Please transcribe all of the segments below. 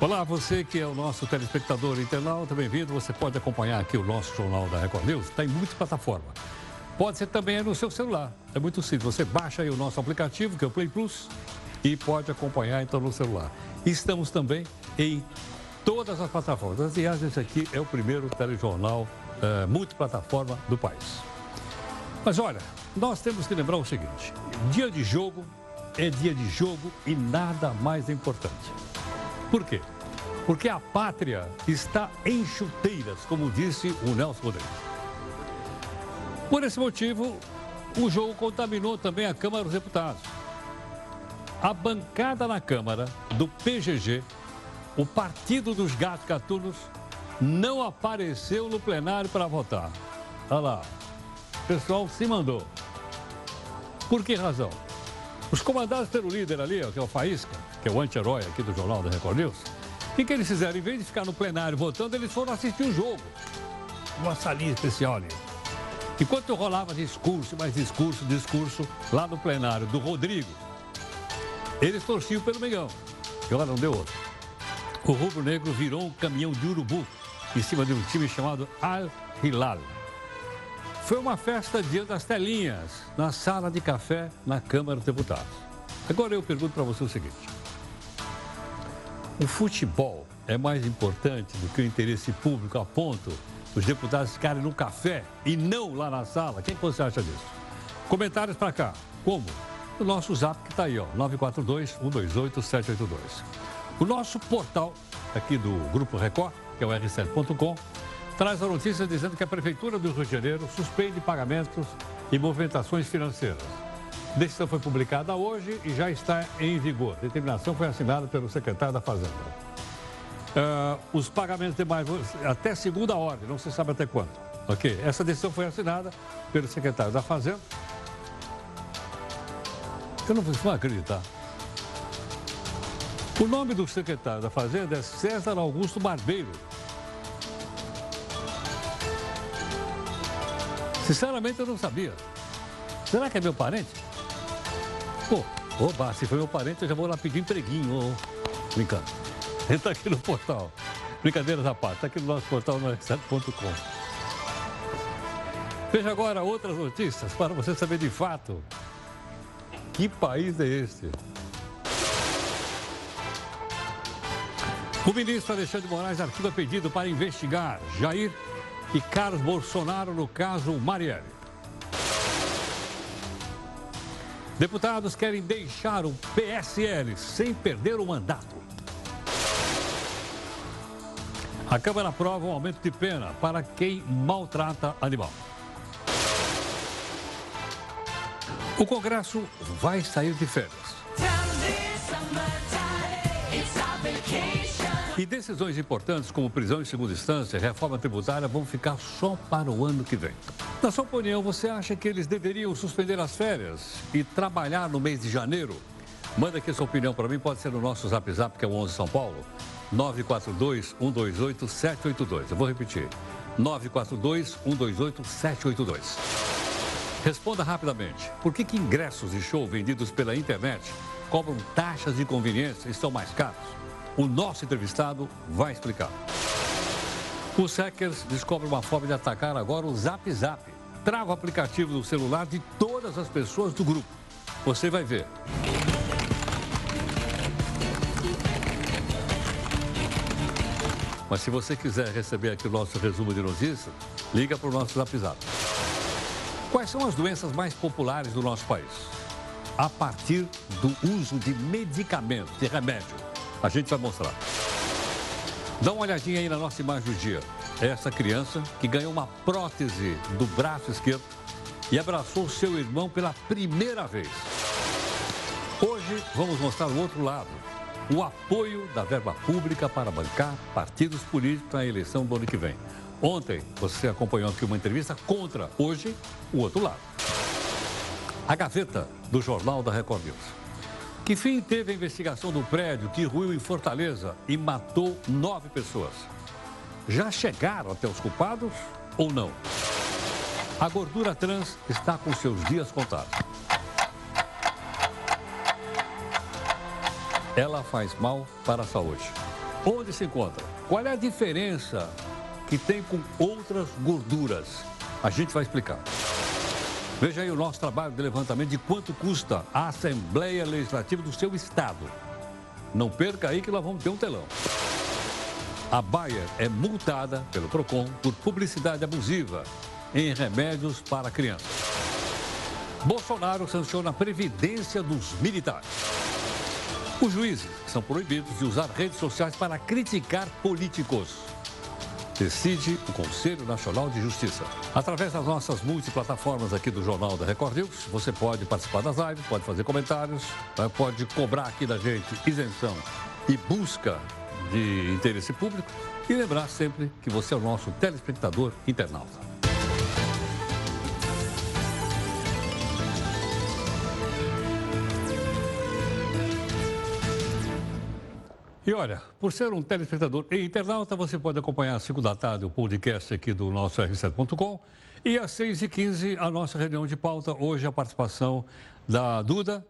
Olá, você que é o nosso telespectador internauta, bem-vindo. Você pode acompanhar aqui o nosso jornal da Record News, está em muitas plataformas. Pode ser também no seu celular. É muito simples. Você baixa aí o nosso aplicativo, que é o Play Plus, e pode acompanhar então no celular. Estamos também em todas as plataformas. Aliás, esse aqui é o primeiro telejornal uh, multiplataforma do país. Mas olha, nós temos que lembrar o seguinte: dia de jogo é dia de jogo e nada mais importante. Por quê? Porque a pátria está em chuteiras, como disse o Nelson Rodrigues. Por esse motivo, o jogo contaminou também a Câmara dos Deputados. A bancada na Câmara do PGG, o Partido dos Gatos Gatunos, não apareceu no plenário para votar. Olha lá, o pessoal se mandou. Por que razão? Os comandados pelo líder ali, que é o Faísca, que é o anti-herói aqui do Jornal da Record News, que, que eles fizeram? Em vez de ficar no plenário votando, eles foram assistir o jogo. Uma salinha especial ali. Enquanto rolava discurso, mais discurso, discurso, lá no plenário do Rodrigo, eles torciam pelo Mengão. E agora não deu outro. O rubro-negro virou um caminhão de urubu em cima de um time chamado Al Hilal. Foi uma festa dia das telinhas, na sala de café na Câmara dos Deputados. Agora eu pergunto para você o seguinte: o futebol é mais importante do que o interesse público a ponto dos deputados ficarem no café e não lá na sala? O que você acha disso? Comentários para cá. Como? O nosso zap que está aí, ó, 942-128-782. O nosso portal aqui do Grupo Record, que é o r7.com, traz a notícia dizendo que a Prefeitura do Rio de Janeiro suspende pagamentos e movimentações financeiras. Decisão foi publicada hoje e já está em vigor. A determinação foi assinada pelo secretário da Fazenda. Uh, os pagamentos demais até segunda ordem, não se sabe até quando. Ok? Essa decisão foi assinada pelo secretário da Fazenda. Eu não vou acreditar. O nome do secretário da Fazenda é César Augusto Barbeiro. Sinceramente, eu não sabia. Será que é meu parente? Pô, oba, se foi meu parente, eu já vou lá pedir empreguinho. Oh. Brincando. Entra aqui no portal. Brincadeiras à parte, está aqui no nosso portal no r7.com. Veja agora outras notícias para você saber de fato que país é este. O ministro Alexandre Moraes arquiva pedido para investigar Jair e Carlos Bolsonaro no caso Marielle. Deputados querem deixar o PSL sem perder o mandato. A Câmara aprova um aumento de pena para quem maltrata animal. O Congresso vai sair de férias. E decisões importantes como prisão em segunda instância e reforma tributária vão ficar só para o ano que vem. Na sua opinião, você acha que eles deveriam suspender as férias e trabalhar no mês de janeiro? Manda aqui sua opinião para mim, pode ser no nosso Zap Zap, que é o 11 São Paulo, 942-128-782. Eu vou repetir, 942-128-782. Responda rapidamente. Por que, que ingressos de show vendidos pela internet cobram taxas de conveniência e são mais caros? O nosso entrevistado vai explicar. Os hackers descobrem uma forma de atacar agora o Zap Zap. Trava o aplicativo do celular de todas as pessoas do grupo. Você vai ver. Mas se você quiser receber aqui o nosso resumo de notícias, liga para o nosso Zap Zap. Quais são as doenças mais populares do nosso país? A partir do uso de medicamentos, de remédio. A gente vai mostrar. Dá uma olhadinha aí na nossa imagem do dia. É essa criança que ganhou uma prótese do braço esquerdo e abraçou seu irmão pela primeira vez. Hoje vamos mostrar o outro lado. O apoio da verba pública para bancar partidos políticos na eleição do ano que vem. Ontem você acompanhou aqui uma entrevista contra, hoje, o outro lado. A gaveta do Jornal da Record News. Que fim teve a investigação do prédio que ruiu em Fortaleza e matou nove pessoas? Já chegaram até os culpados ou não? A gordura trans está com seus dias contados. Ela faz mal para a saúde. Onde se encontra? Qual é a diferença que tem com outras gorduras? A gente vai explicar. Veja aí o nosso trabalho de levantamento de quanto custa a Assembleia Legislativa do seu estado. Não perca aí que nós vamos ter um telão. A Bayer é multada pelo PROCON por publicidade abusiva em remédios para crianças. Bolsonaro sanciona a previdência dos militares. Os juízes são proibidos de usar redes sociais para criticar políticos decide o Conselho Nacional de Justiça. Através das nossas multiplataformas aqui do Jornal da Record News, você pode participar das lives, pode fazer comentários, né, pode cobrar aqui da gente isenção e busca de interesse público e lembrar sempre que você é o nosso telespectador internauta. E olha, por ser um telespectador e internauta, você pode acompanhar às 5 da tarde o podcast aqui do nosso R7.com. E às 6h15, a nossa reunião de pauta. Hoje, a participação da Duda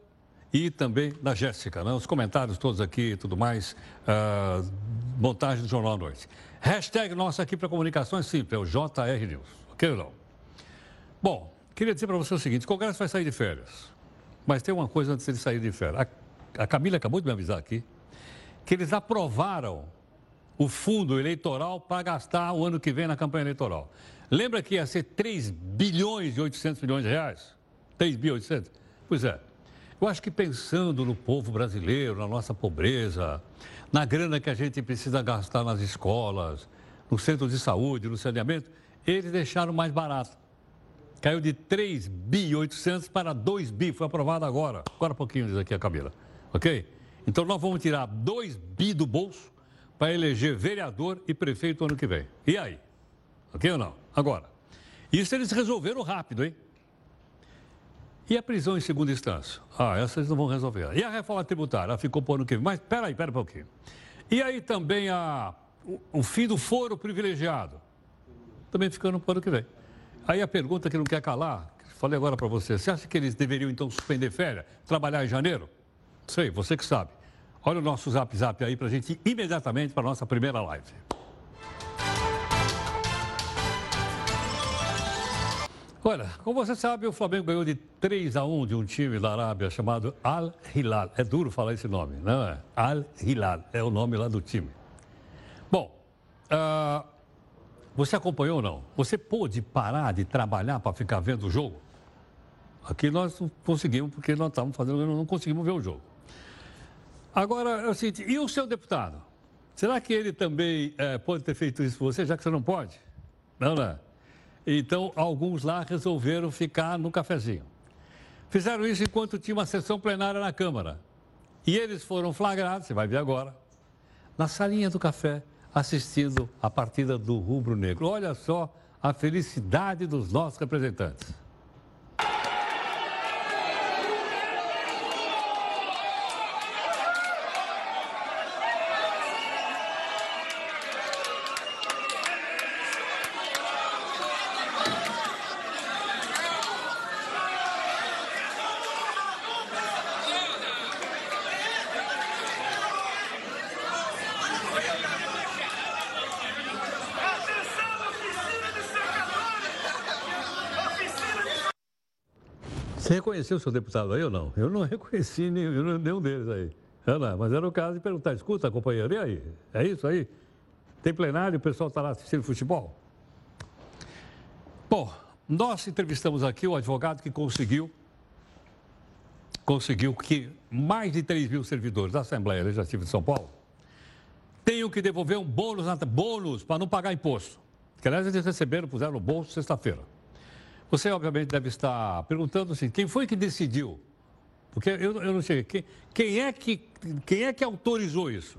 e também da Jéssica. Né? Os comentários todos aqui e tudo mais. Uh, montagem do Jornal à Noite. Hashtag nossa aqui para comunicação é simples, é o JR News. Ok ou não? Bom, queria dizer para você o seguinte: o Congresso vai sair de férias. Mas tem uma coisa antes de ele sair de férias. A, a Camila acabou de me avisar aqui que eles aprovaram o fundo eleitoral para gastar o ano que vem na campanha eleitoral. Lembra que ia ser 3 bilhões e 800 milhões de reais? 3 bilhões e 800? Pois é. Eu acho que pensando no povo brasileiro, na nossa pobreza, na grana que a gente precisa gastar nas escolas, no centro de saúde, no saneamento, eles deixaram mais barato. Caiu de 3 bi 800 para 2 bi, foi aprovado agora. Agora um pouquinho diz aqui a Camila, ok? Então nós vamos tirar 2 bi do bolso para eleger vereador e prefeito ano que vem. E aí? Ok ou não? Agora, isso eles resolveram rápido, hein? E a prisão em segunda instância? Ah, essa eles não vão resolver. E a reforma tributária? Ela ficou para o ano que vem. Mas peraí, pera um pouquinho. E aí também a, o, o fim do foro privilegiado? Também ficando para o ano que vem. Aí a pergunta que não quer calar, falei agora para você, você acha que eles deveriam então suspender férias, trabalhar em janeiro? Sei, você que sabe. Olha o nosso zap zap aí para a gente ir imediatamente para a nossa primeira live. Olha, como você sabe, o Flamengo ganhou de 3 a 1 de um time da Arábia chamado Al Hilal. É duro falar esse nome, não é? Al Hilal é o nome lá do time. Bom, uh, você acompanhou ou não? Você pôde parar de trabalhar para ficar vendo o jogo? Aqui nós não conseguimos, porque nós estávamos fazendo, não conseguimos ver o jogo. Agora, é o seguinte, e o seu deputado? Será que ele também é, pode ter feito isso por você, já que você não pode? Não, não. É? Então, alguns lá resolveram ficar no cafezinho. Fizeram isso enquanto tinha uma sessão plenária na Câmara. E eles foram flagrados, você vai ver agora, na salinha do café, assistindo a partida do Rubro Negro. Olha só a felicidade dos nossos representantes. Você reconheceu o seu deputado aí ou não? Eu não reconheci nenhum, nenhum deles aí. Ana, mas era o caso de perguntar, escuta, companheiro, e aí? É isso aí? Tem plenário, o pessoal está lá assistindo futebol? Bom, nós entrevistamos aqui o advogado que conseguiu conseguiu que mais de 3 mil servidores da Assembleia Legislativa de São Paulo tenham que devolver um bônus, bônus para não pagar imposto. Que aliás eles receberam, puseram no bolso sexta-feira. Você, obviamente, deve estar perguntando assim, quem foi que decidiu? Porque eu, eu não sei, quem, quem, é que, quem é que autorizou isso?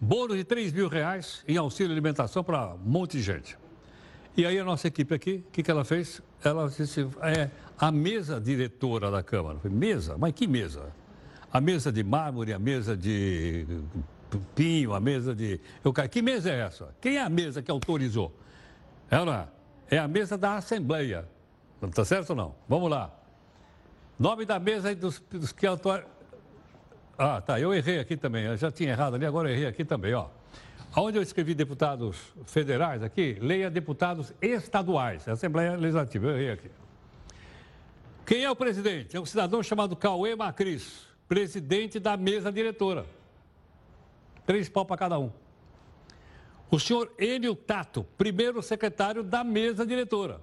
Bônus de 3 mil reais em auxílio alimentação para um monte de gente. E aí a nossa equipe aqui, o que, que ela fez? Ela disse, é a mesa diretora da Câmara. Falei, mesa? Mas que mesa? A mesa de mármore, a mesa de pinho, a mesa de... Eu, que mesa é essa? Quem é a mesa que autorizou? Ela é a mesa da Assembleia. Está certo ou não? Vamos lá. Nome da mesa dos, dos que atuaram. Ah, tá. Eu errei aqui também. Eu já tinha errado ali, agora eu errei aqui também, ó. Onde eu escrevi deputados federais aqui, leia deputados estaduais, Assembleia Legislativa, eu errei aqui. Quem é o presidente? É um cidadão chamado Cauê Macris, presidente da mesa diretora. Três pau para cada um. O senhor Enio Tato, primeiro secretário da mesa diretora.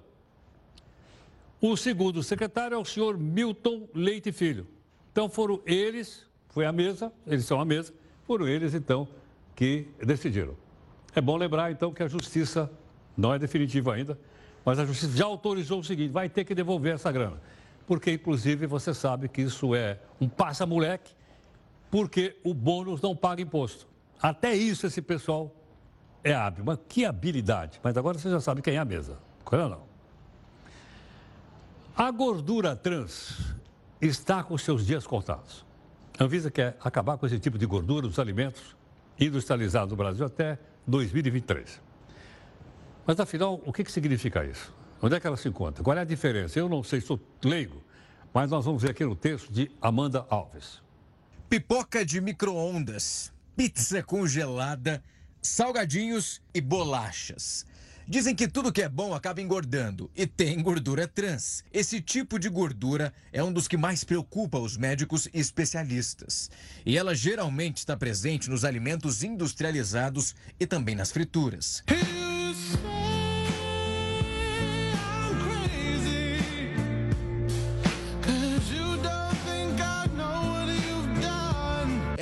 O segundo secretário é o senhor Milton Leite Filho. Então foram eles, foi a mesa, eles são a mesa, foram eles então que decidiram. É bom lembrar então que a justiça não é definitiva ainda, mas a justiça já autorizou o seguinte: vai ter que devolver essa grana. Porque, inclusive, você sabe que isso é um passa-moleque, porque o bônus não paga imposto. Até isso esse pessoal é hábil. Mas que habilidade. Mas agora você já sabe quem é a mesa. Não, não. A gordura trans está com seus dias contados. A Anvisa quer acabar com esse tipo de gordura dos alimentos industrializados no Brasil até 2023. Mas afinal, o que, que significa isso? Onde é que ela se encontra? Qual é a diferença? Eu não sei, sou leigo, mas nós vamos ver aqui no texto de Amanda Alves. Pipoca de micro-ondas, pizza congelada salgadinhos e bolachas. Dizem que tudo que é bom acaba engordando e tem gordura trans. Esse tipo de gordura é um dos que mais preocupa os médicos e especialistas. E ela geralmente está presente nos alimentos industrializados e também nas frituras.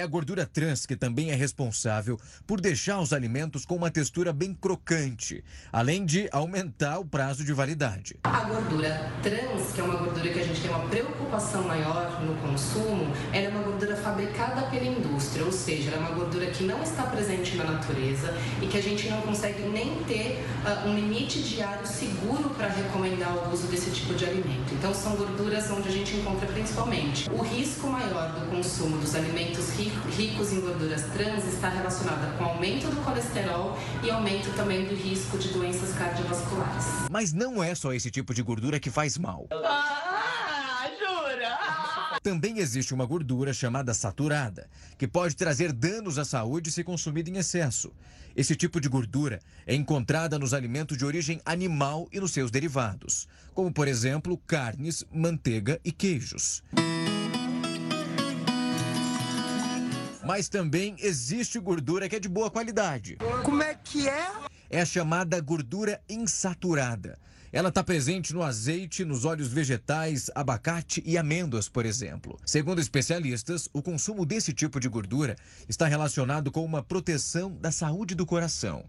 A gordura trans que também é responsável por deixar os alimentos com uma textura bem crocante, além de aumentar o prazo de validade. A gordura trans, que é uma gordura que a gente tem uma preocupação maior no consumo, ela é uma gordura fabricada pela indústria, ou seja, ela é uma gordura que não está presente na natureza e que a gente não consegue nem ter uh, um limite diário seguro para recomendar o uso desse tipo de alimento. Então, são gorduras onde a gente encontra principalmente o risco maior do consumo dos alimentos ricos ricos em gorduras trans está relacionada com aumento do colesterol e aumento também do risco de doenças cardiovasculares. Mas não é só esse tipo de gordura que faz mal. Ah, jura? Também existe uma gordura chamada saturada, que pode trazer danos à saúde se consumida em excesso. Esse tipo de gordura é encontrada nos alimentos de origem animal e nos seus derivados, como por exemplo carnes, manteiga e queijos. Mas também existe gordura que é de boa qualidade. Como é que é? É a chamada gordura insaturada. Ela está presente no azeite, nos óleos vegetais, abacate e amêndoas, por exemplo. Segundo especialistas, o consumo desse tipo de gordura está relacionado com uma proteção da saúde do coração.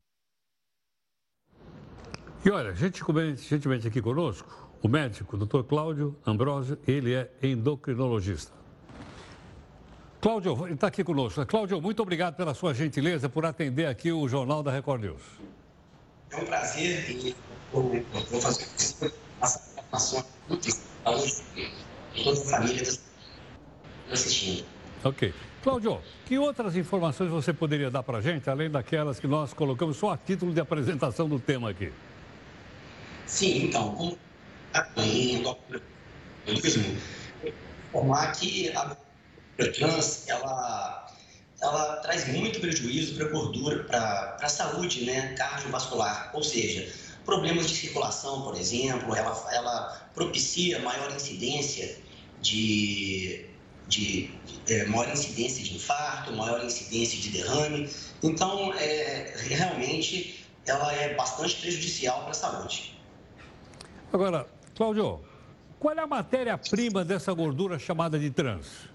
E olha, gentilmente aqui conosco, o médico, Dr. Cláudio Ambrosio, ele é endocrinologista. Cláudio, está aqui conosco. Cláudio, muito obrigado pela sua gentileza por atender aqui o Jornal da Record News. É um prazer e vou, fazer as informações para toda a família assistindo. Ok. Cláudio, que outras informações você poderia dar para a gente, além daquelas que nós colocamos só a título de apresentação do tema aqui? Sim, então, como informar que a trans, ela, ela traz muito prejuízo para a gordura, para a saúde né, cardiovascular, ou seja, problemas de circulação, por exemplo, ela, ela propicia maior incidência de, de, de é, maior incidência de infarto, maior incidência de derrame. Então, é, realmente, ela é bastante prejudicial para a saúde. Agora, Cláudio, qual é a matéria-prima dessa gordura chamada de trans?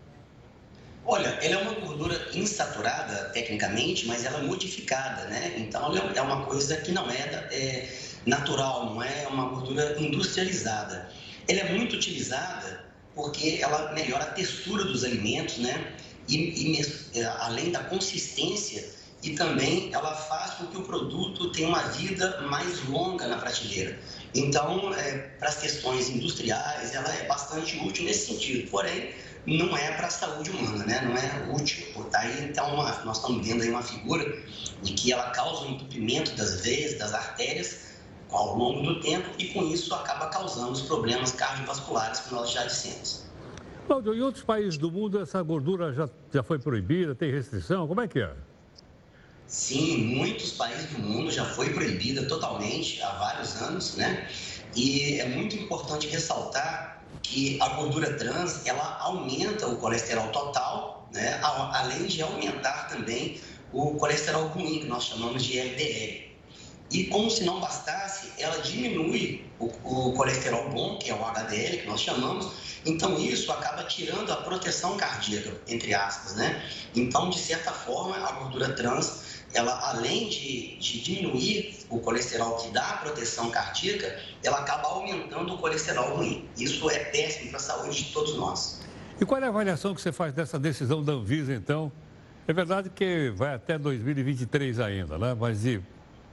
Olha, ela é uma gordura insaturada, tecnicamente, mas ela é modificada, né? Então, é uma coisa que não é, é natural, não é uma gordura industrializada. Ela é muito utilizada porque ela melhora a textura dos alimentos, né? E, e é, além da consistência, e também ela faz com que o produto tenha uma vida mais longa na prateleira. Então, é, para as questões industriais, ela é bastante útil nesse sentido. Porém, não é para a saúde humana, né? não é útil. Daí, então, uma, nós estamos vendo aí uma figura de que ela causa um entupimento das veias, das artérias, ao longo do tempo, e com isso acaba causando os problemas cardiovasculares que nós já dissemos. Cláudio, em outros países do mundo essa gordura já, já foi proibida, tem restrição, como é que é? Sim, muitos países do mundo já foi proibida totalmente há vários anos, né? E é muito importante ressaltar que a gordura trans ela aumenta o colesterol total, né? Além de aumentar também o colesterol ruim, que nós chamamos de LDL. E como se não bastasse, ela diminui o, o, colesterol bom, que é o HDL, que nós chamamos. Então, isso acaba tirando a proteção cardíaca, entre aspas, né? Então, de certa forma, a gordura trans, ela, além de, de diminuir o colesterol que dá a proteção cardíaca, ela acaba aumentando o colesterol ruim. Isso é péssimo para a saúde de todos nós. E qual é a avaliação que você faz dessa decisão da Anvisa, então? É verdade que vai até 2023 ainda, né? Mas de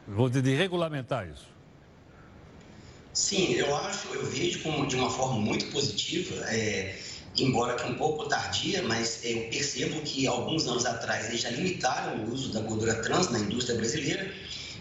vou dizer, de regulamentar isso? Sim, eu acho, eu vejo como de uma forma muito positiva, é, embora que um pouco tardia, mas eu percebo que alguns anos atrás eles já limitaram o uso da gordura trans na indústria brasileira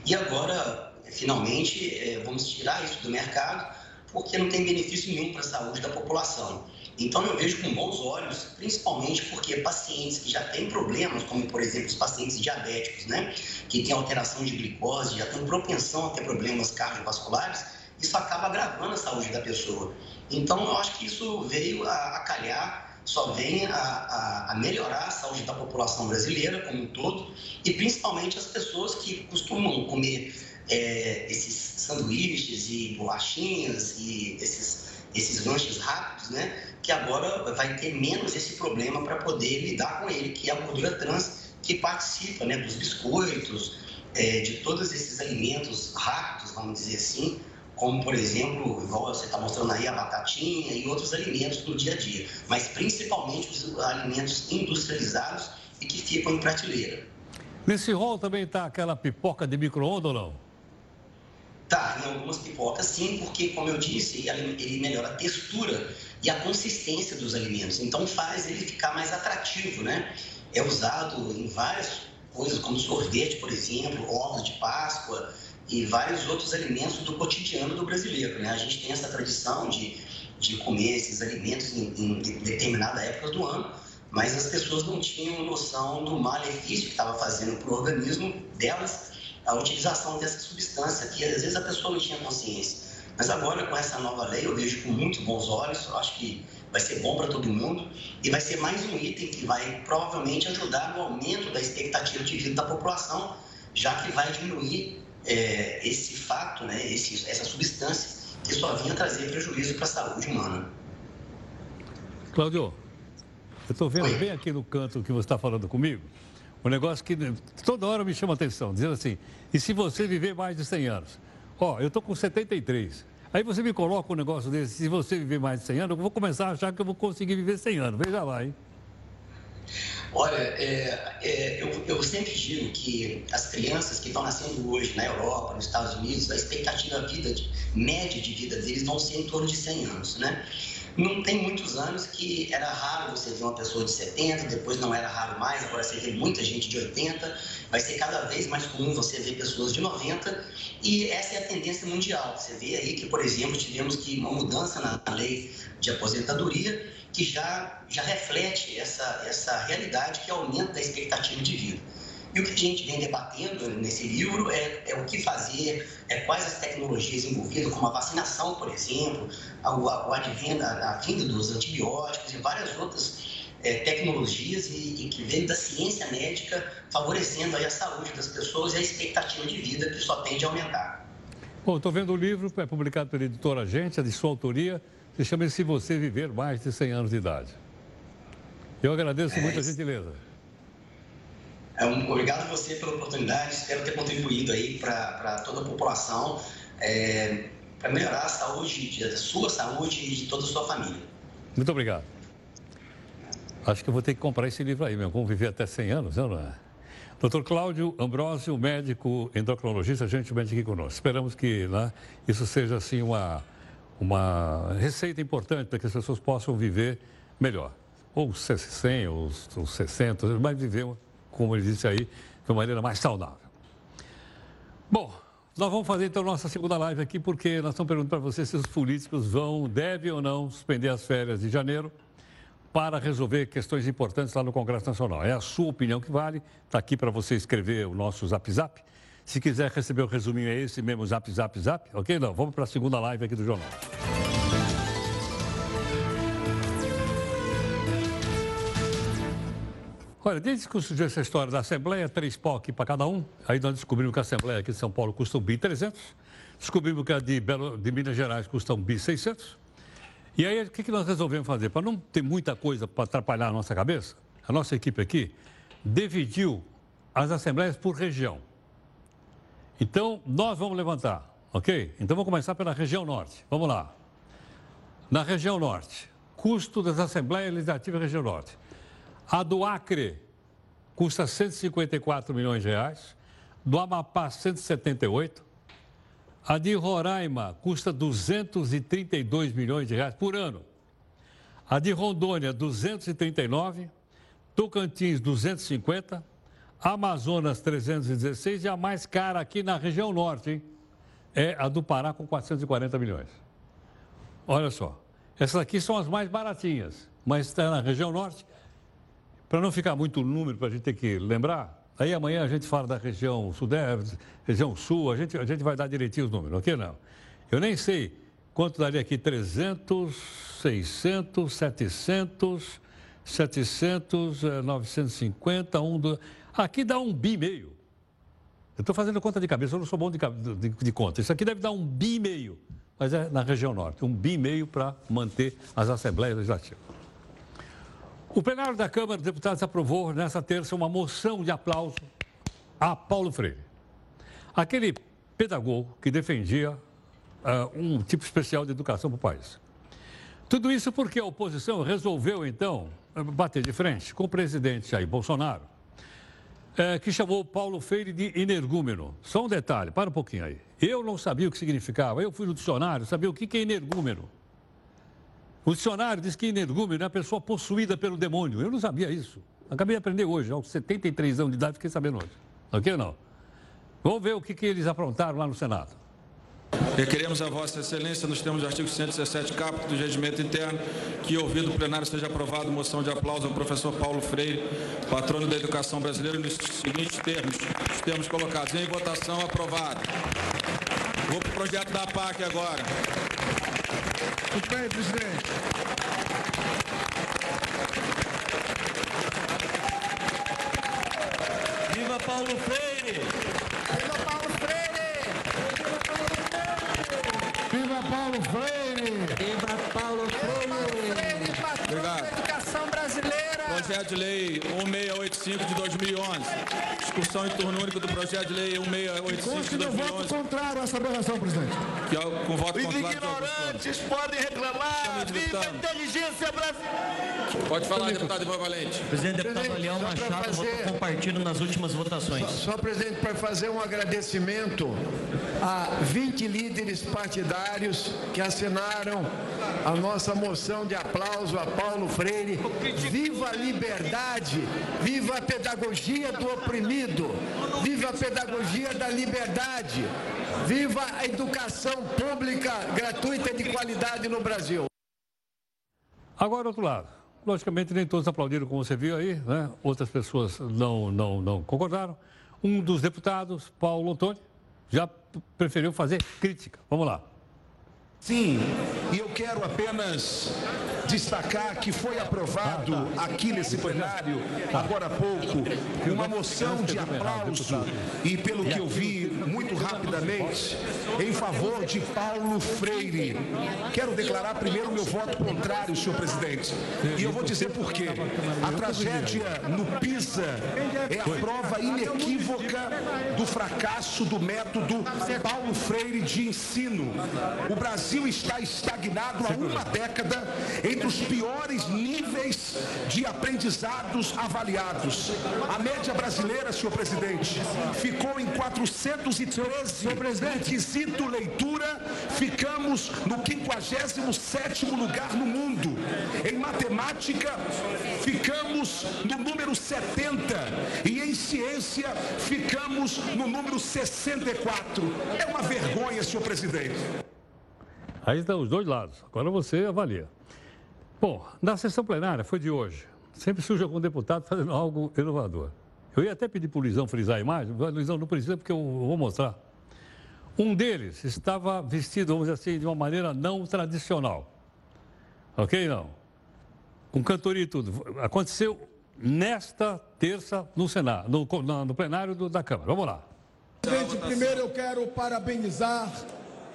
e agora, finalmente, é, vamos tirar isso do mercado porque não tem benefício nenhum para a saúde da população. Então, eu vejo com bons olhos, principalmente porque pacientes que já têm problemas, como, por exemplo, os pacientes diabéticos, né, que têm alteração de glicose, já têm propensão a ter problemas cardiovasculares, isso acaba agravando a saúde da pessoa. Então, eu acho que isso veio a, a calhar, só vem a, a, a, melhorar a saúde da população brasileira como um todo, e principalmente as pessoas que costumam comer é, esses sanduíches e bolachinhas e esses, esses lanches rápidos, né? que agora vai ter menos esse problema para poder lidar com ele, que é a gordura trans, que participa né, dos biscoitos, é, de todos esses alimentos rápidos, vamos dizer assim, como, por exemplo, igual você está mostrando aí, a batatinha e outros alimentos do dia a dia, mas principalmente os alimentos industrializados e que ficam em prateleira. Nesse rol também está aquela pipoca de micro-ondas ou não? Tá, em algumas pipocas sim, porque, como eu disse, ele melhora a textura e a consistência dos alimentos. Então, faz ele ficar mais atrativo, né? É usado em várias coisas, como sorvete, por exemplo, ovos de Páscoa e vários outros alimentos do cotidiano do brasileiro, né? A gente tem essa tradição de, de comer esses alimentos em, em determinada época do ano, mas as pessoas não tinham noção do malefício que estava fazendo para o organismo delas a utilização dessa substância, que às vezes a pessoa não tinha consciência. Mas agora, com essa nova lei, eu vejo com muito bons olhos, eu acho que vai ser bom para todo mundo e vai ser mais um item que vai provavelmente ajudar no aumento da expectativa de vida da população, já que vai diminuir é, esse fato, né, esse, essa substância que só vinha trazer prejuízo para a saúde humana. Cláudio, eu estou vendo Oi. bem aqui no canto que você está falando comigo, um negócio que toda hora me chama atenção, dizendo assim, e se você viver mais de 100 anos? Ó, eu estou com 73. Aí você me coloca um negócio desse, se você viver mais de 100 anos, eu vou começar a achar que eu vou conseguir viver 100 anos. Veja lá, hein? Olha, é, é, eu, eu, sempre digo que as crianças que estão nascendo hoje na Europa, nos Estados Unidos, a expectativa vida de, média de vida deles vão ser em torno de 100 anos, né? Não tem muitos anos que era raro você ver uma pessoa de 70, depois não era raro mais, agora você vê muita gente de 80, vai ser cada vez mais comum você ver pessoas de 90, e essa é a tendência mundial. Você vê aí que, por exemplo, tivemos que uma mudança na lei de aposentadoria que já, já reflete essa, essa realidade que aumenta a expectativa de vida. E o que a gente vem debatendo nesse livro é, é o que fazer, é quais as tecnologias envolvidas, como a vacinação, por exemplo, advento, a, a vinda dos antibióticos e várias outras é, tecnologias e, e, que vem da ciência médica favorecendo a saúde das pessoas e a expectativa de vida que só tende a aumentar. Bom, estou vendo o livro, é publicado pela editora Agência, de sua autoria, se chama Se Você Viver Mais de 100 Anos de Idade. Eu agradeço é, muito a gentileza. É um, obrigado a você pela oportunidade, espero ter contribuído aí para toda a população, é, para melhorar a saúde, a sua saúde e de toda a sua família. Muito obrigado. Acho que eu vou ter que comprar esse livro aí, meu. Como viver até 100 anos, não é? Doutor Cláudio Ambrosio, médico endocrinologista, gentilmente aqui conosco. Esperamos que né, isso seja, assim, uma, uma receita importante para que as pessoas possam viver melhor. Ou 100, ou, ou 60, mas viver como ele disse aí, de uma maneira mais saudável. Bom, nós vamos fazer então nossa segunda live aqui, porque nós estamos perguntando para você se os políticos vão, devem ou não suspender as férias de janeiro para resolver questões importantes lá no Congresso Nacional. É a sua opinião que vale. Está aqui para você escrever o nosso Zap Zap. Se quiser receber o resuminho, é esse mesmo Zap Zap Zap. Ok? Não, vamos para a segunda live aqui do jornal. Olha, desde que surgiu essa história da Assembleia, três pau para cada um, aí nós descobrimos que a Assembleia aqui de São Paulo custa um bi 300, descobrimos que a de, Belo, de Minas Gerais custa um bi 600. E aí, o que, que nós resolvemos fazer? Para não ter muita coisa para atrapalhar a nossa cabeça, a nossa equipe aqui dividiu as assembleias por região. Então, nós vamos levantar, ok? Então, vamos começar pela região norte. Vamos lá. Na região norte, custo das assembleias legislativas região norte. A do Acre custa 154 milhões de reais, do Amapá 178, a de Roraima custa 232 milhões de reais por ano. A de Rondônia 239, Tocantins 250, Amazonas 316 e a mais cara aqui na região norte, hein? É a do Pará com 440 milhões. Olha só, essas aqui são as mais baratinhas, mas está na região norte para não ficar muito número para a gente ter que lembrar, aí amanhã a gente fala da região sudeste, região sul, a gente, a gente vai dar direitinho os números, ok? Não. Eu nem sei quanto daria aqui 300, 600, 700, 700, 950, um do... Aqui dá um bi meio. Eu estou fazendo conta de cabeça, eu não sou bom de, de, de, conta. Isso aqui deve dar um bi meio, mas é na região norte. Um bi meio para manter as assembleias legislativas. O plenário da Câmara dos Deputados aprovou nessa terça uma moção de aplauso a Paulo Freire. Aquele pedagogo que defendia uh, um tipo especial de educação para o país. Tudo isso porque a oposição resolveu, então, bater de frente com o presidente Jair Bolsonaro, uh, que chamou Paulo Freire de energúmeno. Só um detalhe, para um pouquinho aí. Eu não sabia o que significava, eu fui no dicionário, sabia o que é energúmeno. O dicionário diz que energúmeno é a pessoa possuída pelo demônio. Eu não sabia isso. Acabei de aprender hoje, aos 73 anos de idade, fiquei sabendo hoje. Ok ou não? Vamos ver o que, que eles aprontaram lá no Senado. Requeremos a Vossa Excelência, nos termos do artigo 117, caput do regimento interno, que, ouvido o plenário, seja aprovado moção de aplauso ao professor Paulo Freire, patrono da educação brasileira, nos seguintes termos, os termos colocados em votação, aprovado. Vou para o projeto da PAC agora. Muito bem, presidente. Viva Paulo Freire! Viva Paulo Freire! Viva Paulo Freire! Viva Paulo Freire! Obrigado. educação brasileira! Projeto de Lei 1685 de 2011. Discussão em turno único do projeto de lei 1685 de 2011. voto contrário a essa aberração, presidente. Que é com voto Os contrário. ignorantes podem reclamar. Viva a inteligência brasileira! Pode falar, deputado Ivan Valente. Presidente, deputado Leão só Machado fazer- votou com partido nas últimas votações. Só, presidente, para fazer um agradecimento a 20 líderes partidários que assinaram a nossa moção de aplauso a Paulo Freire. Viva a liberdade! Viva a pedagogia do oprimido! Viva a pedagogia da liberdade! Viva a educação pública gratuita de qualidade no Brasil! Agora, outro lado. Logicamente, nem todos aplaudiram, como você viu aí, né? Outras pessoas não, não, não concordaram. Um dos deputados, Paulo Antônio, já preferiu fazer crítica. Vamos lá. Sim, e eu quero apenas destacar que foi aprovado aqui nesse plenário, agora há pouco, uma moção de aplauso e, pelo que eu vi, muito rapidamente, em favor de Paulo Freire. Quero declarar primeiro meu voto contrário, senhor presidente. E eu vou dizer por quê. A tragédia no PISA é a prova inequívoca do fracasso do método Paulo Freire de ensino. O Brasil está estagnado há uma década entre os piores níveis de aprendizados avaliados. A média brasileira, senhor presidente, ficou em 413. No quesito leitura, ficamos no 57º lugar no mundo. Em matemática, ficamos no número 70. E em ciência, ficamos no número 64. É uma vergonha, senhor presidente. Aí estão os dois lados. Agora você avalia. Bom, na sessão plenária foi de hoje. Sempre surge algum deputado fazendo algo inovador. Eu ia até pedir para o Luizão frisar a imagem. Luizão, não precisa porque eu vou mostrar. Um deles estava vestido, vamos dizer assim, de uma maneira não tradicional. Ok, não? Com cantoria e tudo. Aconteceu nesta terça no Senado, no, no plenário do, da Câmara. Vamos lá. Presidente, primeiro eu quero parabenizar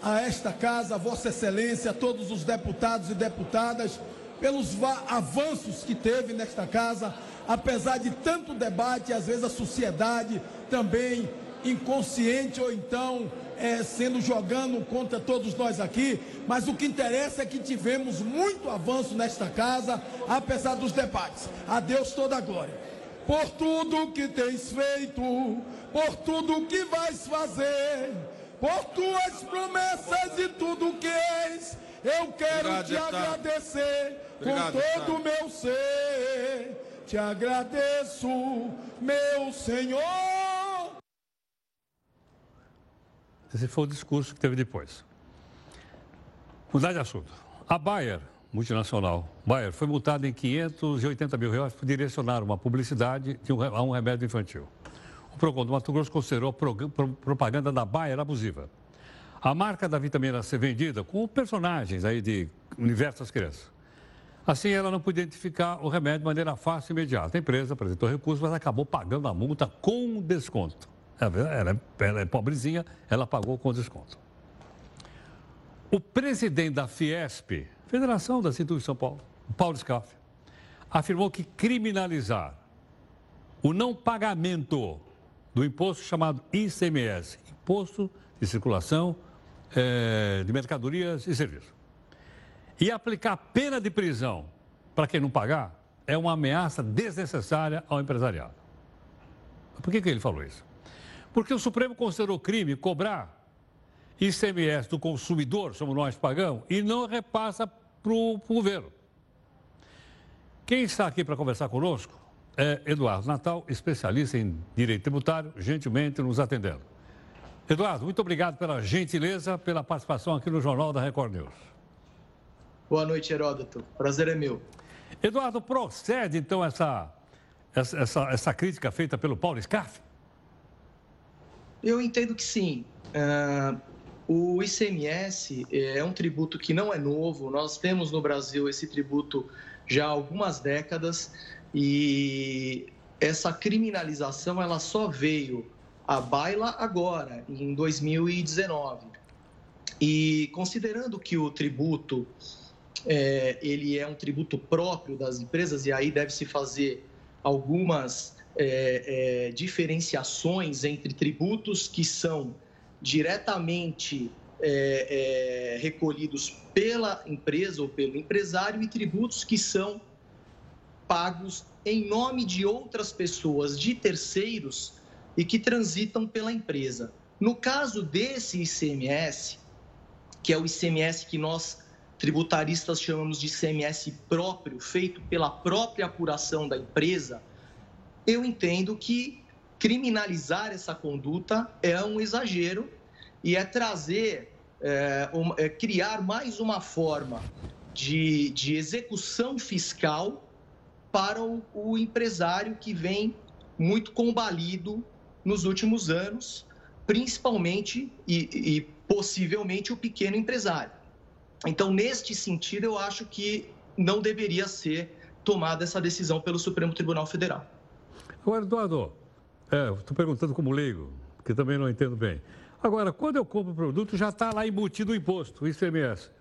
a esta casa, a Vossa Excelência, a todos os deputados e deputadas, pelos avanços que teve nesta casa, apesar de tanto debate, às vezes a sociedade também inconsciente ou então é, sendo jogando contra todos nós aqui, mas o que interessa é que tivemos muito avanço nesta casa, apesar dos debates. A Deus toda a glória. Por tudo que tens feito, por tudo que vais fazer, por tuas promessas e tudo que és, eu quero Obrigado, te agradecer Obrigado, com todo o meu ser. Te agradeço, meu Senhor. Esse foi o discurso que teve depois. Mudar de assunto. A Bayer, multinacional, Bayer, foi multada em 580 mil reais por direcionar uma publicidade a um remédio infantil. O PROCON do Mato Grosso considerou a propaganda da Bayer abusiva. A marca da vitamina C vendida com personagens aí de universo das crianças. Assim, ela não podia identificar o remédio de maneira fácil e imediata. A empresa apresentou recursos, mas acabou pagando a multa com desconto. Ela, ela é pobrezinha, ela pagou com desconto. O presidente da Fiesp, Federação das Instituições de São Paulo, Paulo Scaff, afirmou que criminalizar o não pagamento do imposto chamado ICMS, Imposto de Circulação é, de Mercadorias e Serviços, e aplicar pena de prisão para quem não pagar, é uma ameaça desnecessária ao empresariado. Por que, que ele falou isso? Porque o Supremo considerou crime cobrar ICMS do consumidor, somos nós que pagamos, e não repassa para o governo. Quem está aqui para conversar conosco é Eduardo Natal, especialista em direito tributário, gentilmente nos atendendo. Eduardo, muito obrigado pela gentileza, pela participação aqui no Jornal da Record News. Boa noite, Heródoto. Prazer é meu. Eduardo, procede então essa, essa, essa, crítica feita pelo Paulo Scaff? Eu entendo que sim. Uh, o ICMS é um tributo que não é novo. Nós temos no Brasil esse tributo já há algumas décadas e essa criminalização ela só veio à baila agora, em 2019. E considerando que o tributo é, ele é um tributo próprio das empresas e aí deve se fazer algumas é, é, diferenciações entre tributos que são diretamente é, é, recolhidos pela empresa ou pelo empresário e tributos que são pagos em nome de outras pessoas, de terceiros e que transitam pela empresa. No caso desse ICMS, que é o ICMS que nós tributaristas chamamos de ICMS próprio, feito pela própria apuração da empresa, eu entendo que criminalizar essa conduta é um exagero e é trazer, é, um, é criar mais uma forma de, de execução fiscal para o, o empresário que vem muito combalido nos últimos anos, principalmente e, e possivelmente o pequeno empresário. Então, neste sentido, eu acho que não deveria ser tomada essa decisão pelo Supremo Tribunal Federal. Agora, Eduardo, é, estou perguntando como leigo, que também não entendo bem. Agora, quando eu compro o produto, já está lá embutido o imposto, o ICMS.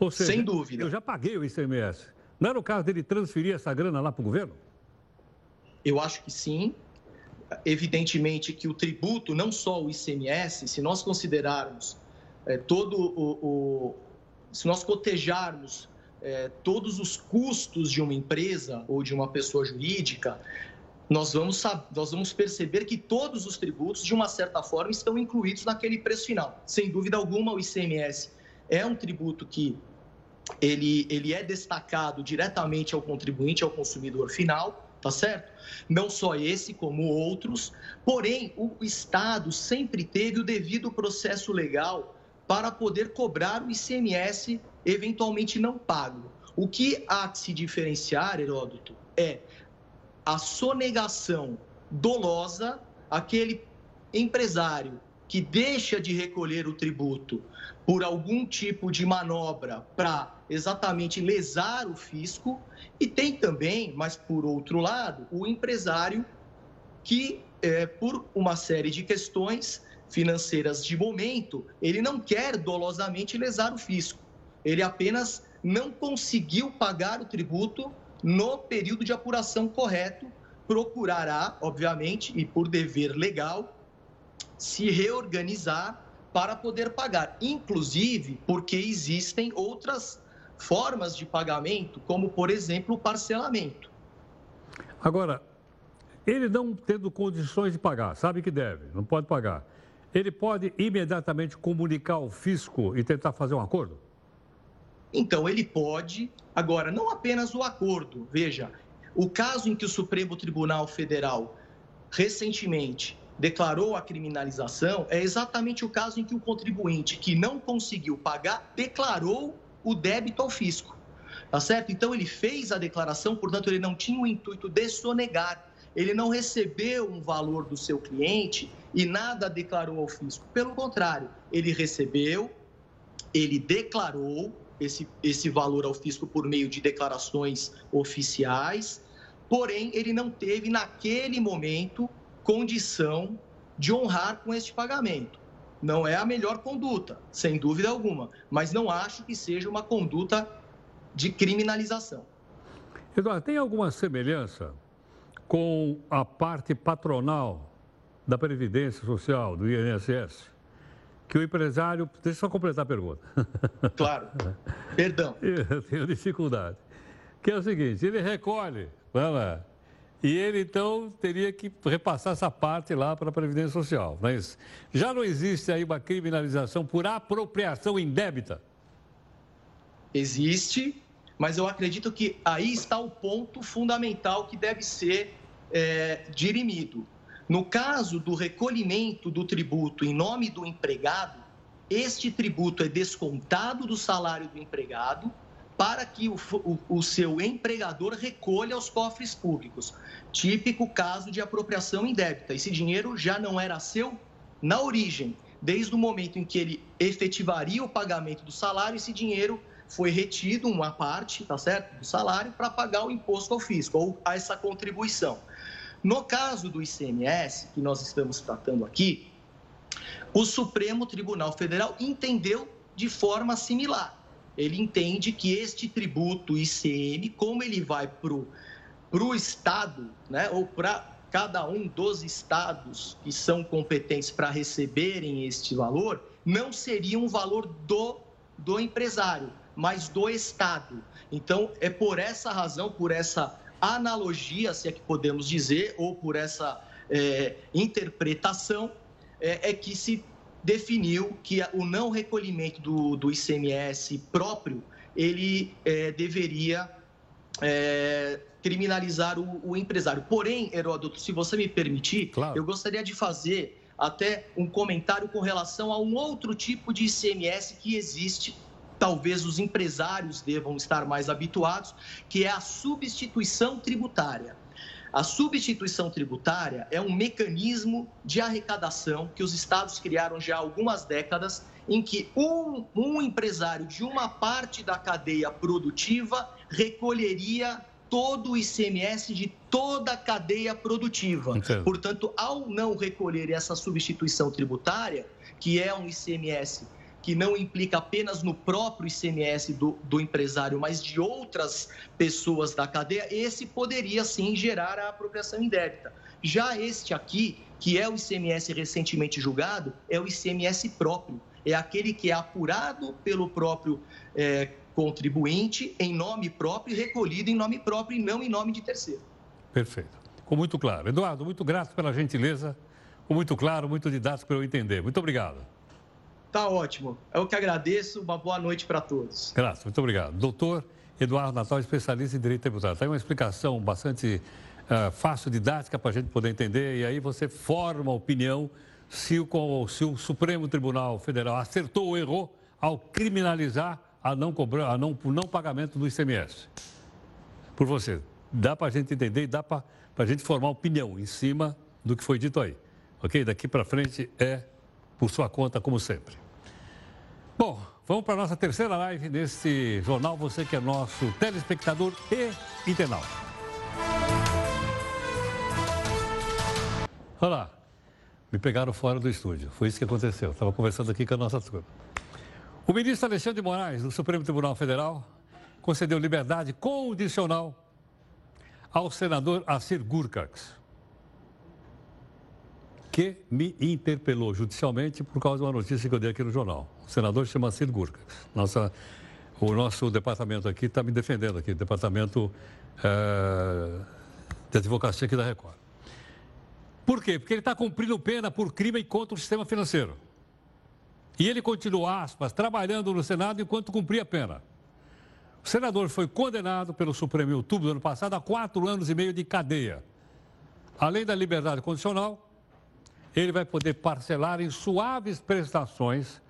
Ou seja, Sem dúvida. Eu já paguei o ICMS. Não era o caso dele transferir essa grana lá para o governo? Eu acho que sim. Evidentemente que o tributo, não só o ICMS, se nós considerarmos é, todo o, o, Se nós cotejarmos é, todos os custos de uma empresa ou de uma pessoa jurídica, nós vamos, nós vamos perceber que todos os tributos, de uma certa forma, estão incluídos naquele preço final. Sem dúvida alguma, o ICMS é um tributo que ele, ele é destacado diretamente ao contribuinte, ao consumidor final, tá certo? Não só esse, como outros. Porém, o Estado sempre teve o devido processo legal para poder cobrar o ICMS eventualmente não pago. O que há que se diferenciar, Heródoto, é a sonegação dolosa, aquele empresário que deixa de recolher o tributo por algum tipo de manobra para exatamente lesar o fisco, e tem também, mas por outro lado, o empresário que, é, por uma série de questões financeiras de momento, ele não quer dolosamente lesar o fisco. Ele apenas não conseguiu pagar o tributo no período de apuração correto, procurará, obviamente, e por dever legal, se reorganizar para poder pagar, inclusive porque existem outras formas de pagamento, como, por exemplo, o parcelamento. Agora, ele não tendo condições de pagar, sabe que deve, não pode pagar. Ele pode imediatamente comunicar ao fisco e tentar fazer um acordo? Então, ele pode. Agora, não apenas o acordo. Veja, o caso em que o Supremo Tribunal Federal recentemente declarou a criminalização é exatamente o caso em que o contribuinte que não conseguiu pagar declarou o débito ao fisco. Tá certo? Então ele fez a declaração, portanto ele não tinha o intuito de sonegar. Ele não recebeu um valor do seu cliente e nada declarou ao fisco. Pelo contrário, ele recebeu, ele declarou esse, esse valor ao fisco por meio de declarações oficiais, porém, ele não teve, naquele momento, condição de honrar com este pagamento. Não é a melhor conduta, sem dúvida alguma, mas não acho que seja uma conduta de criminalização. Eduardo, tem alguma semelhança com a parte patronal da Previdência Social, do INSS, que o empresário. Deixa eu só completar a pergunta. Claro. Perdão. Eu tenho dificuldade. Que é o seguinte: ele recolhe, vai lá, e ele então teria que repassar essa parte lá para a Previdência Social. Mas já não existe aí uma criminalização por apropriação indébita? Existe, mas eu acredito que aí está o ponto fundamental que deve ser é, dirimido. No caso do recolhimento do tributo em nome do empregado, este tributo é descontado do salário do empregado para que o, o, o, seu empregador recolha aos cofres públicos. Típico caso de apropriação indébita. Esse dinheiro já não era seu na origem. Desde o momento em que ele efetivaria o pagamento do salário, esse dinheiro foi retido, uma parte, tá certo, do salário, para pagar o imposto ao fisco, ou a essa contribuição. No caso do ICMS, que nós estamos tratando aqui, o Supremo Tribunal Federal entendeu de forma similar. Ele entende que este tributo ICM, como ele vai para o Estado, né, ou para cada um dos estados que são competentes para receberem este valor, não seria um valor do, do empresário, mas do Estado. Então, é por essa razão, por essa analogia, se é que podemos dizer, ou por essa é, interpretação, é, é, que se definiu que o não recolhimento do, do ICMS próprio, ele é, deveria é, criminalizar o, o, empresário. Porém, Heródoto, se você me permitir, claro. eu gostaria de fazer até um comentário com relação a um outro tipo de ICMS que existe talvez os empresários devam estar mais habituados, que é a substituição tributária. A substituição tributária é um mecanismo de arrecadação que os estados criaram já há algumas décadas, em que um, um empresário de uma parte da cadeia produtiva recolheria todo o ICMS de toda a cadeia produtiva. Entendo. Portanto, ao não recolher essa substituição tributária, que é um ICMS que não implica apenas no próprio ICMS do, do empresário, mas de outras pessoas da cadeia, esse poderia sim gerar a apropriação indébita. Já este aqui, que é o ICMS recentemente julgado, é o ICMS próprio. É aquele que é apurado pelo próprio é, contribuinte em nome próprio recolhido em nome próprio e não em nome de terceiro. Perfeito. Ficou muito claro. Eduardo, muito grato pela gentileza. Ficou muito claro, muito didático para eu entender. Muito obrigado. Tá ótimo. Eu que agradeço. Uma boa noite para todos. Graças, muito obrigado. Doutor Eduardo Natal, especialista em direito tributário. Está aí uma explicação bastante uh, fácil, didática, para a gente poder entender. E aí você forma a opinião se o, se o Supremo Tribunal Federal acertou ou errou ao criminalizar a não, cobrar, a não, não pagamento do ICMS. Por você. Dá para a gente entender e dá para a gente formar opinião em cima do que foi dito aí. Ok? Daqui para frente é por sua conta, como sempre. Bom, vamos para a nossa terceira live nesse jornal. Você que é nosso telespectador e internauta. Olha lá. Me pegaram fora do estúdio. Foi isso que aconteceu. Estava conversando aqui com a nossa turma. O ministro Alexandre de Moraes, do Supremo Tribunal Federal, concedeu liberdade condicional ao senador Assir Gurkax, que me interpelou judicialmente por causa de uma notícia que eu dei aqui no jornal. O senador chama Assir Gurkax. Nossa, o nosso departamento aqui está me defendendo aqui, departamento é, de advocacia aqui da Record. Por quê? Porque ele está cumprindo pena por crime contra o sistema financeiro. E ele continua, aspas, trabalhando no Senado enquanto cumpria a pena. O senador foi condenado pelo Supremo em outubro do ano passado a quatro anos e meio de cadeia. Além da liberdade condicional, ele vai poder parcelar em suaves prestações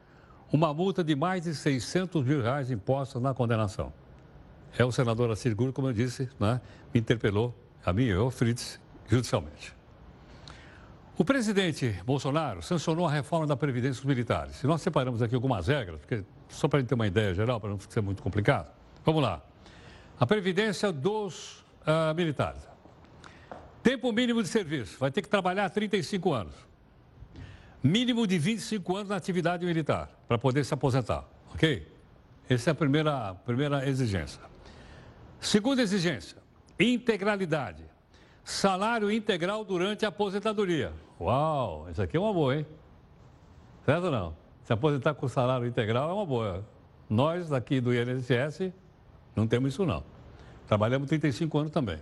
uma multa de mais de 600 mil reais impostos na condenação. É o senador Assir como eu disse, né, me interpelou, a mim e eu, Fritz, judicialmente. O presidente Bolsonaro sancionou a reforma da Previdência dos Militares. E nós separamos aqui algumas regras, porque, só para a gente ter uma ideia geral, para não ser muito complicado. Vamos lá. A Previdência dos uh, militares. Tempo mínimo de serviço. Vai ter que trabalhar 35 anos. Mínimo de 25 anos na atividade militar, para poder se aposentar. Ok? Essa é a primeira, primeira exigência. Segunda exigência: integralidade. Salário integral durante a aposentadoria. Uau, isso aqui é uma boa, hein? Certo ou não? Se aposentar com salário integral é uma boa. Nós, aqui do INSS, não temos isso não. Trabalhamos 35 anos também.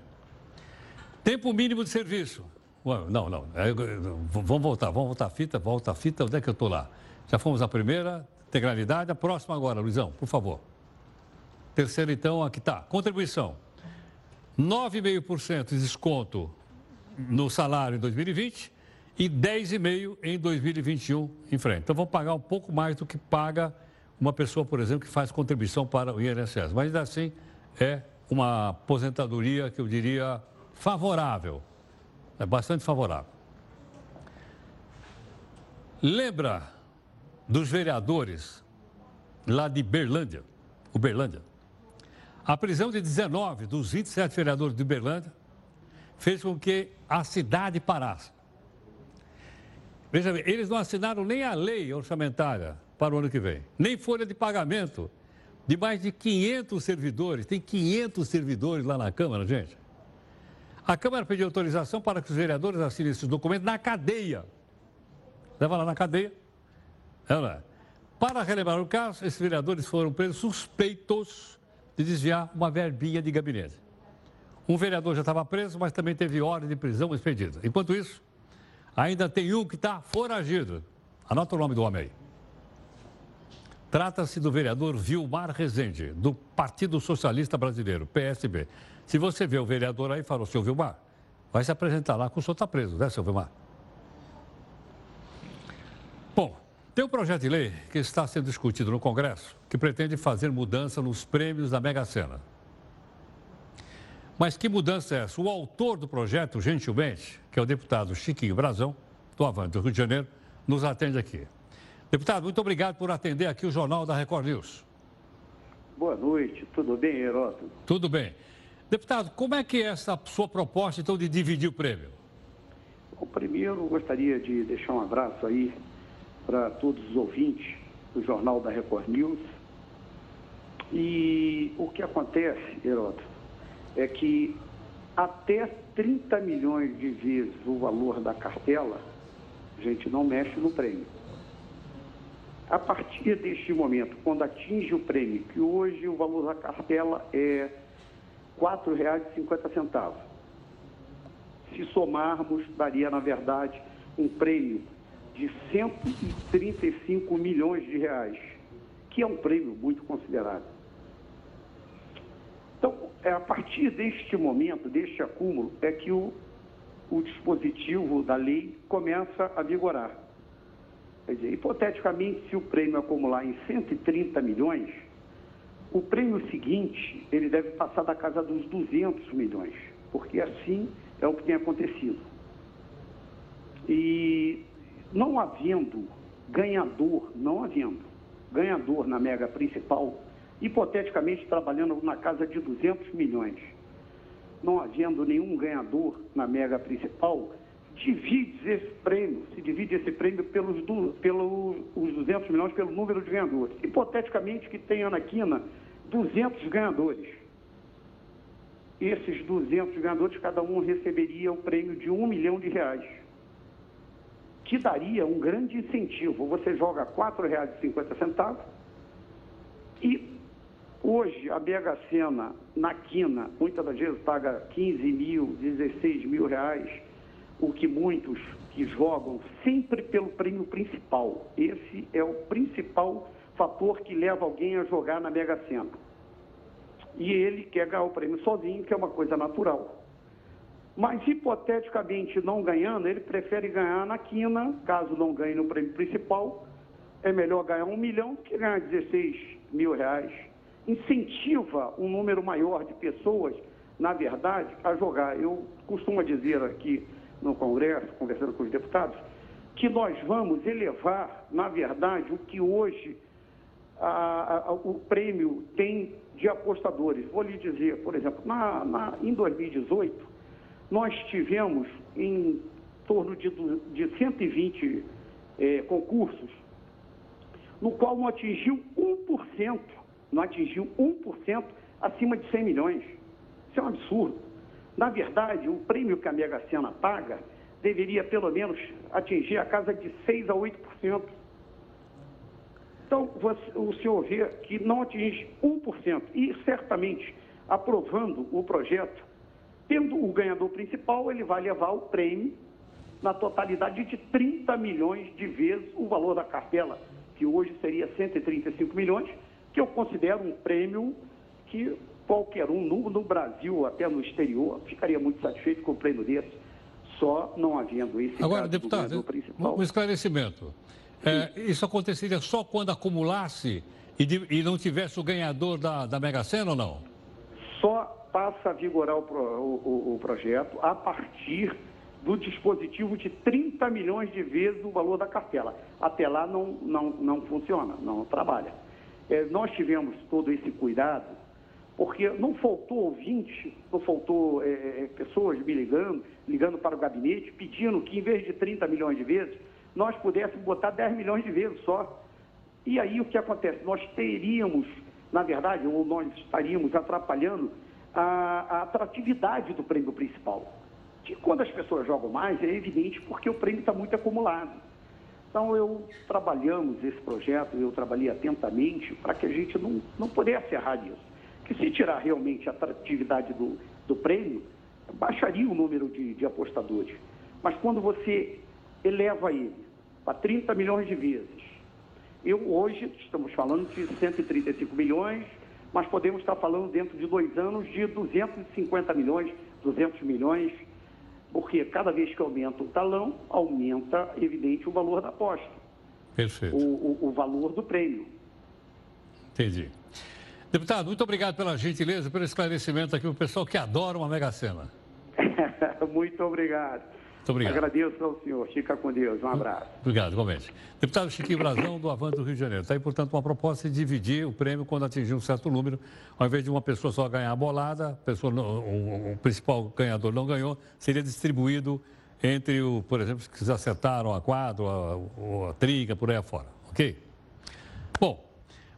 Tempo mínimo de serviço. Não, não. É, vamos voltar, vamos voltar a fita, volta a fita. Onde é que eu estou lá? Já fomos a primeira, integralidade. A próxima agora, Luizão, por favor. Terceira, então, aqui está. Contribuição. 9,5% de desconto no salário em 2020 e 10,5% em 2021 em frente. Então, vamos pagar um pouco mais do que paga uma pessoa, por exemplo, que faz contribuição para o INSS. Mas, ainda assim, é uma aposentadoria que eu diria favorável. É bastante favorável. Lembra dos vereadores lá de Berlândia, Uberlândia? A prisão de 19 dos 27 vereadores de Uberlândia fez com que a cidade parasse. Veja bem, eles não assinaram nem a lei orçamentária para o ano que vem, nem folha de pagamento de mais de 500 servidores. Tem 500 servidores lá na Câmara, gente. A Câmara pediu autorização para que os vereadores assinem esses documentos na cadeia. Leva lá na cadeia. Ela. Para relembrar o caso, esses vereadores foram presos suspeitos de desviar uma verbinha de gabinete. Um vereador já estava preso, mas também teve ordem de prisão expedida. Enquanto isso, ainda tem um que está foragido. Anota o nome do homem aí. Trata-se do vereador Vilmar Rezende, do Partido Socialista Brasileiro, PSB. Se você vê o vereador aí, fala, seu Vilmar, vai se apresentar lá que o senhor está preso, né, seu Vilmar? Bom, tem um projeto de lei que está sendo discutido no Congresso que pretende fazer mudança nos prêmios da Mega Sena. Mas que mudança é essa? O autor do projeto, gentilmente, que é o deputado Chiquinho Brazão, do Avante do Rio de Janeiro, nos atende aqui. Deputado, muito obrigado por atender aqui o Jornal da Record News. Boa noite, tudo bem, Heródoto? Tudo bem. Deputado, como é que é essa sua proposta, então, de dividir o prêmio? Bom, primeiro, gostaria de deixar um abraço aí para todos os ouvintes do Jornal da Record News. E o que acontece, Heródoto, é que até 30 milhões de vezes o valor da cartela, a gente não mexe no prêmio. A partir deste momento, quando atinge o prêmio, que hoje o valor da cartela é R$ 4,50. Se somarmos, daria, na verdade, um prêmio de 135 milhões de reais, que é um prêmio muito considerável. Então, é a partir deste momento, deste acúmulo, é que o, o dispositivo da lei começa a vigorar. Quer dizer, hipoteticamente, se o prêmio acumular em 130 milhões, O prêmio seguinte, ele deve passar da casa dos 200 milhões, porque assim é o que tem acontecido. E não havendo ganhador, não havendo ganhador na mega principal, hipoteticamente trabalhando na casa de 200 milhões, não havendo nenhum ganhador na mega principal, divide esse prêmio, se divide esse prêmio pelos, pelos os 200 milhões pelo número de ganhadores. Hipoteticamente que tenha na quina 200 ganhadores. Esses 200 ganhadores, cada um receberia o prêmio de um milhão de reais, que daria um grande incentivo. Você joga R$ 4,50 e hoje a BH Sena, na quina, muitas das vezes paga 15 mil, 16 mil reais o que muitos que jogam sempre pelo prêmio principal. Esse é o principal fator que leva alguém a jogar na Mega Sena. E ele quer ganhar o prêmio sozinho, que é uma coisa natural. Mas, hipoteticamente, não ganhando, ele prefere ganhar na quina, caso não ganhe no prêmio principal. É melhor ganhar um milhão que ganhar 16 mil reais. Incentiva um número maior de pessoas, na verdade, a jogar. Eu costumo dizer aqui, no Congresso, conversando com os deputados, que nós vamos elevar, na verdade, o que hoje a, a, o prêmio tem de apostadores. Vou lhe dizer, por exemplo, na, na, em 2018, nós tivemos em torno de, de 120 é, concursos, no qual não atingiu 1%, não atingiu 1% acima de 100 milhões. Isso é um absurdo. Na verdade, o prêmio que a Mega Sena paga deveria pelo menos atingir a casa de 6 a 8%. Então, você, o senhor vê que não atinge 1%. E certamente, aprovando o projeto, tendo o ganhador principal, ele vai levar o prêmio na totalidade de 30 milhões de vezes o valor da cartela, que hoje seria 135 milhões, que eu considero um prêmio que qualquer um no, no Brasil, até no exterior, ficaria muito satisfeito com o prêmio desse, só não havendo esse Agora, deputado, um esclarecimento. É, isso aconteceria só quando acumulasse e, de, e, não tivesse o ganhador da, da Mega Sena ou não? Só passa a vigorar o, o, o projeto a partir do dispositivo de 30 milhões de vezes o valor da cartela. Até lá não, não, não funciona, não trabalha. É, nós tivemos todo esse cuidado porque não faltou ouvinte, não faltou é, é, pessoas me ligando, ligando para o gabinete, pedindo que em vez de 30 milhões de vezes, nós pudéssemos botar 10 milhões de vezes só. E aí o que acontece? Nós teríamos, na verdade, ou nós estaríamos atrapalhando a, a atratividade do prêmio principal. Que quando as pessoas jogam mais, é evidente porque o prêmio está muito acumulado. Então, eu trabalhamos esse projeto, eu trabalhei atentamente para que a gente não, não pudesse errar nisso que se tirar realmente a atratividade do, do prêmio, baixaria o número de, de apostadores. Mas quando você eleva ele para 30 milhões de vezes, eu hoje estamos falando de 135 milhões, mas podemos estar falando dentro de dois anos de 250 milhões, 200 milhões, porque cada vez que aumenta o talão, aumenta, evidente, o valor da aposta. Perfeito. O, o, o valor do prêmio. Entendi. Deputado, muito obrigado pela gentileza, pelo esclarecimento aqui, o pessoal que adora uma Mega Sena. muito obrigado. Muito obrigado. Agradeço ao senhor. Fica com Deus. Um abraço. Obrigado, igualmente. Deputado Chiquinho Brazão, do Avante do Rio de Janeiro. Está aí, portanto, uma proposta de dividir o prêmio quando atingir um certo número. Ao invés de uma pessoa só ganhar a bolada, a pessoa o, o, principal ganhador não ganhou, seria distribuído entre, o, por exemplo, que acertaram a quadro, a, a trinca, por aí afora. Ok? Bom,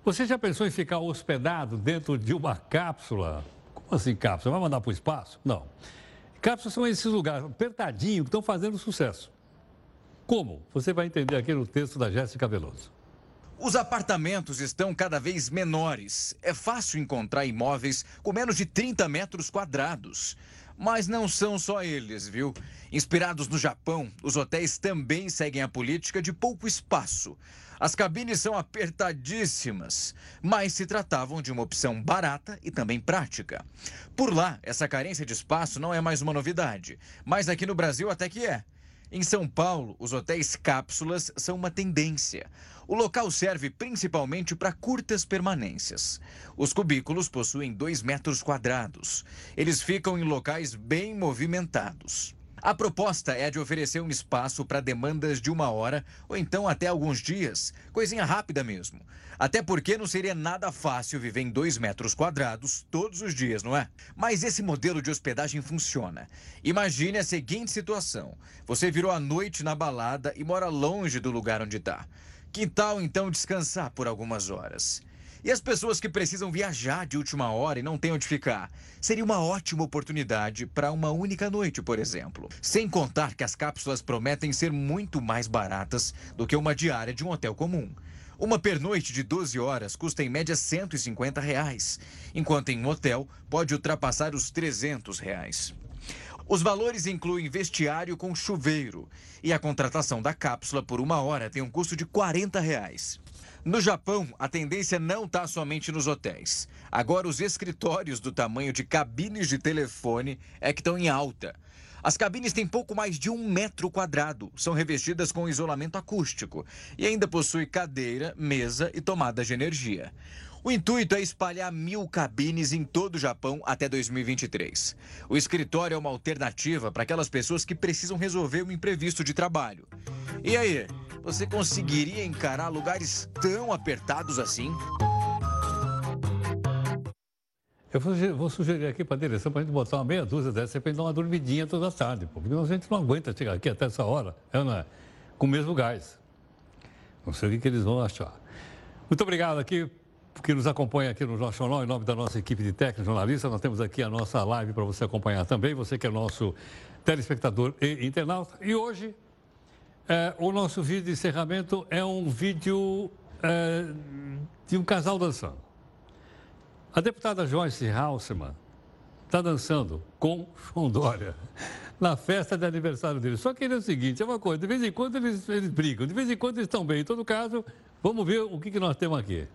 você já pensou em ficar hospedado dentro de uma cápsula? Como assim cápsula? Vai mandar para o espaço? Não. Cápsulas são esses lugares apertadinhos que estão fazendo sucesso. Como? Você vai entender aqui no texto da Jéssica Veloso. Os apartamentos estão cada vez menores. É fácil encontrar imóveis com menos de 30 metros quadrados. Mas não são só eles, viu? Inspirados no Japão, os hotéis também seguem a política de pouco espaço. As cabines são apertadíssimas, mas se tratavam de uma opção barata e também prática. Por lá, essa carência de espaço não é mais uma novidade, mas aqui no Brasil até que é. Em São Paulo, os hotéis cápsulas são uma tendência. O local serve principalmente para curtas permanências. Os cubículos possuem 2 metros quadrados. Eles ficam em locais bem movimentados. A proposta é de oferecer um espaço para demandas de uma hora ou então até alguns dias, coisinha rápida mesmo. Até porque não seria nada fácil viver em dois metros quadrados todos os dias, não é? Mas esse modelo de hospedagem funciona. Imagine a seguinte situação: você virou a noite na balada e mora longe do lugar onde está. Que tal então descansar por algumas horas? E as pessoas que precisam viajar de última hora e não têm onde ficar? Seria uma ótima oportunidade para uma única noite, por exemplo. Sem contar que as cápsulas prometem ser muito mais baratas do que uma diária de um hotel comum. Uma pernoite de 12 horas custa em média 150 reais, enquanto em um hotel pode ultrapassar os 300 reais. Os valores incluem vestiário com chuveiro e a contratação da cápsula por uma hora tem um custo de 40 reais. No Japão, a tendência não está somente nos hotéis. Agora, os escritórios do tamanho de cabines de telefone é que estão em alta. As cabines têm pouco mais de um metro quadrado, são revestidas com isolamento acústico e ainda possui cadeira, mesa e tomadas de energia. O intuito é espalhar mil cabines em todo o Japão até 2023. O escritório é uma alternativa para aquelas pessoas que precisam resolver um imprevisto de trabalho. E aí, você conseguiria encarar lugares tão apertados assim? Eu vou sugerir aqui para a direção para a gente botar uma meia dúzia dessa para dar uma dormidinha toda tarde, porque a gente não aguenta chegar aqui até essa hora, é? Com o mesmo gás. Não sei o que, que eles vão achar. Muito obrigado aqui, que nos acompanha aqui no Jornal, em nome da nossa equipe de técnicos jornalistas. Nós temos aqui a nossa live para você acompanhar também, você que é nosso telespectador e internauta. E hoje, é, o nosso vídeo de encerramento é um vídeo é, de um casal dançando. A deputada Joyce Halseman está dançando com João Dória na festa de aniversário dele. Só que ele é o seguinte, é uma coisa, de vez em quando eles, eles brigam, de vez em quando eles estão bem. Em todo caso, vamos ver o que, que nós temos aqui.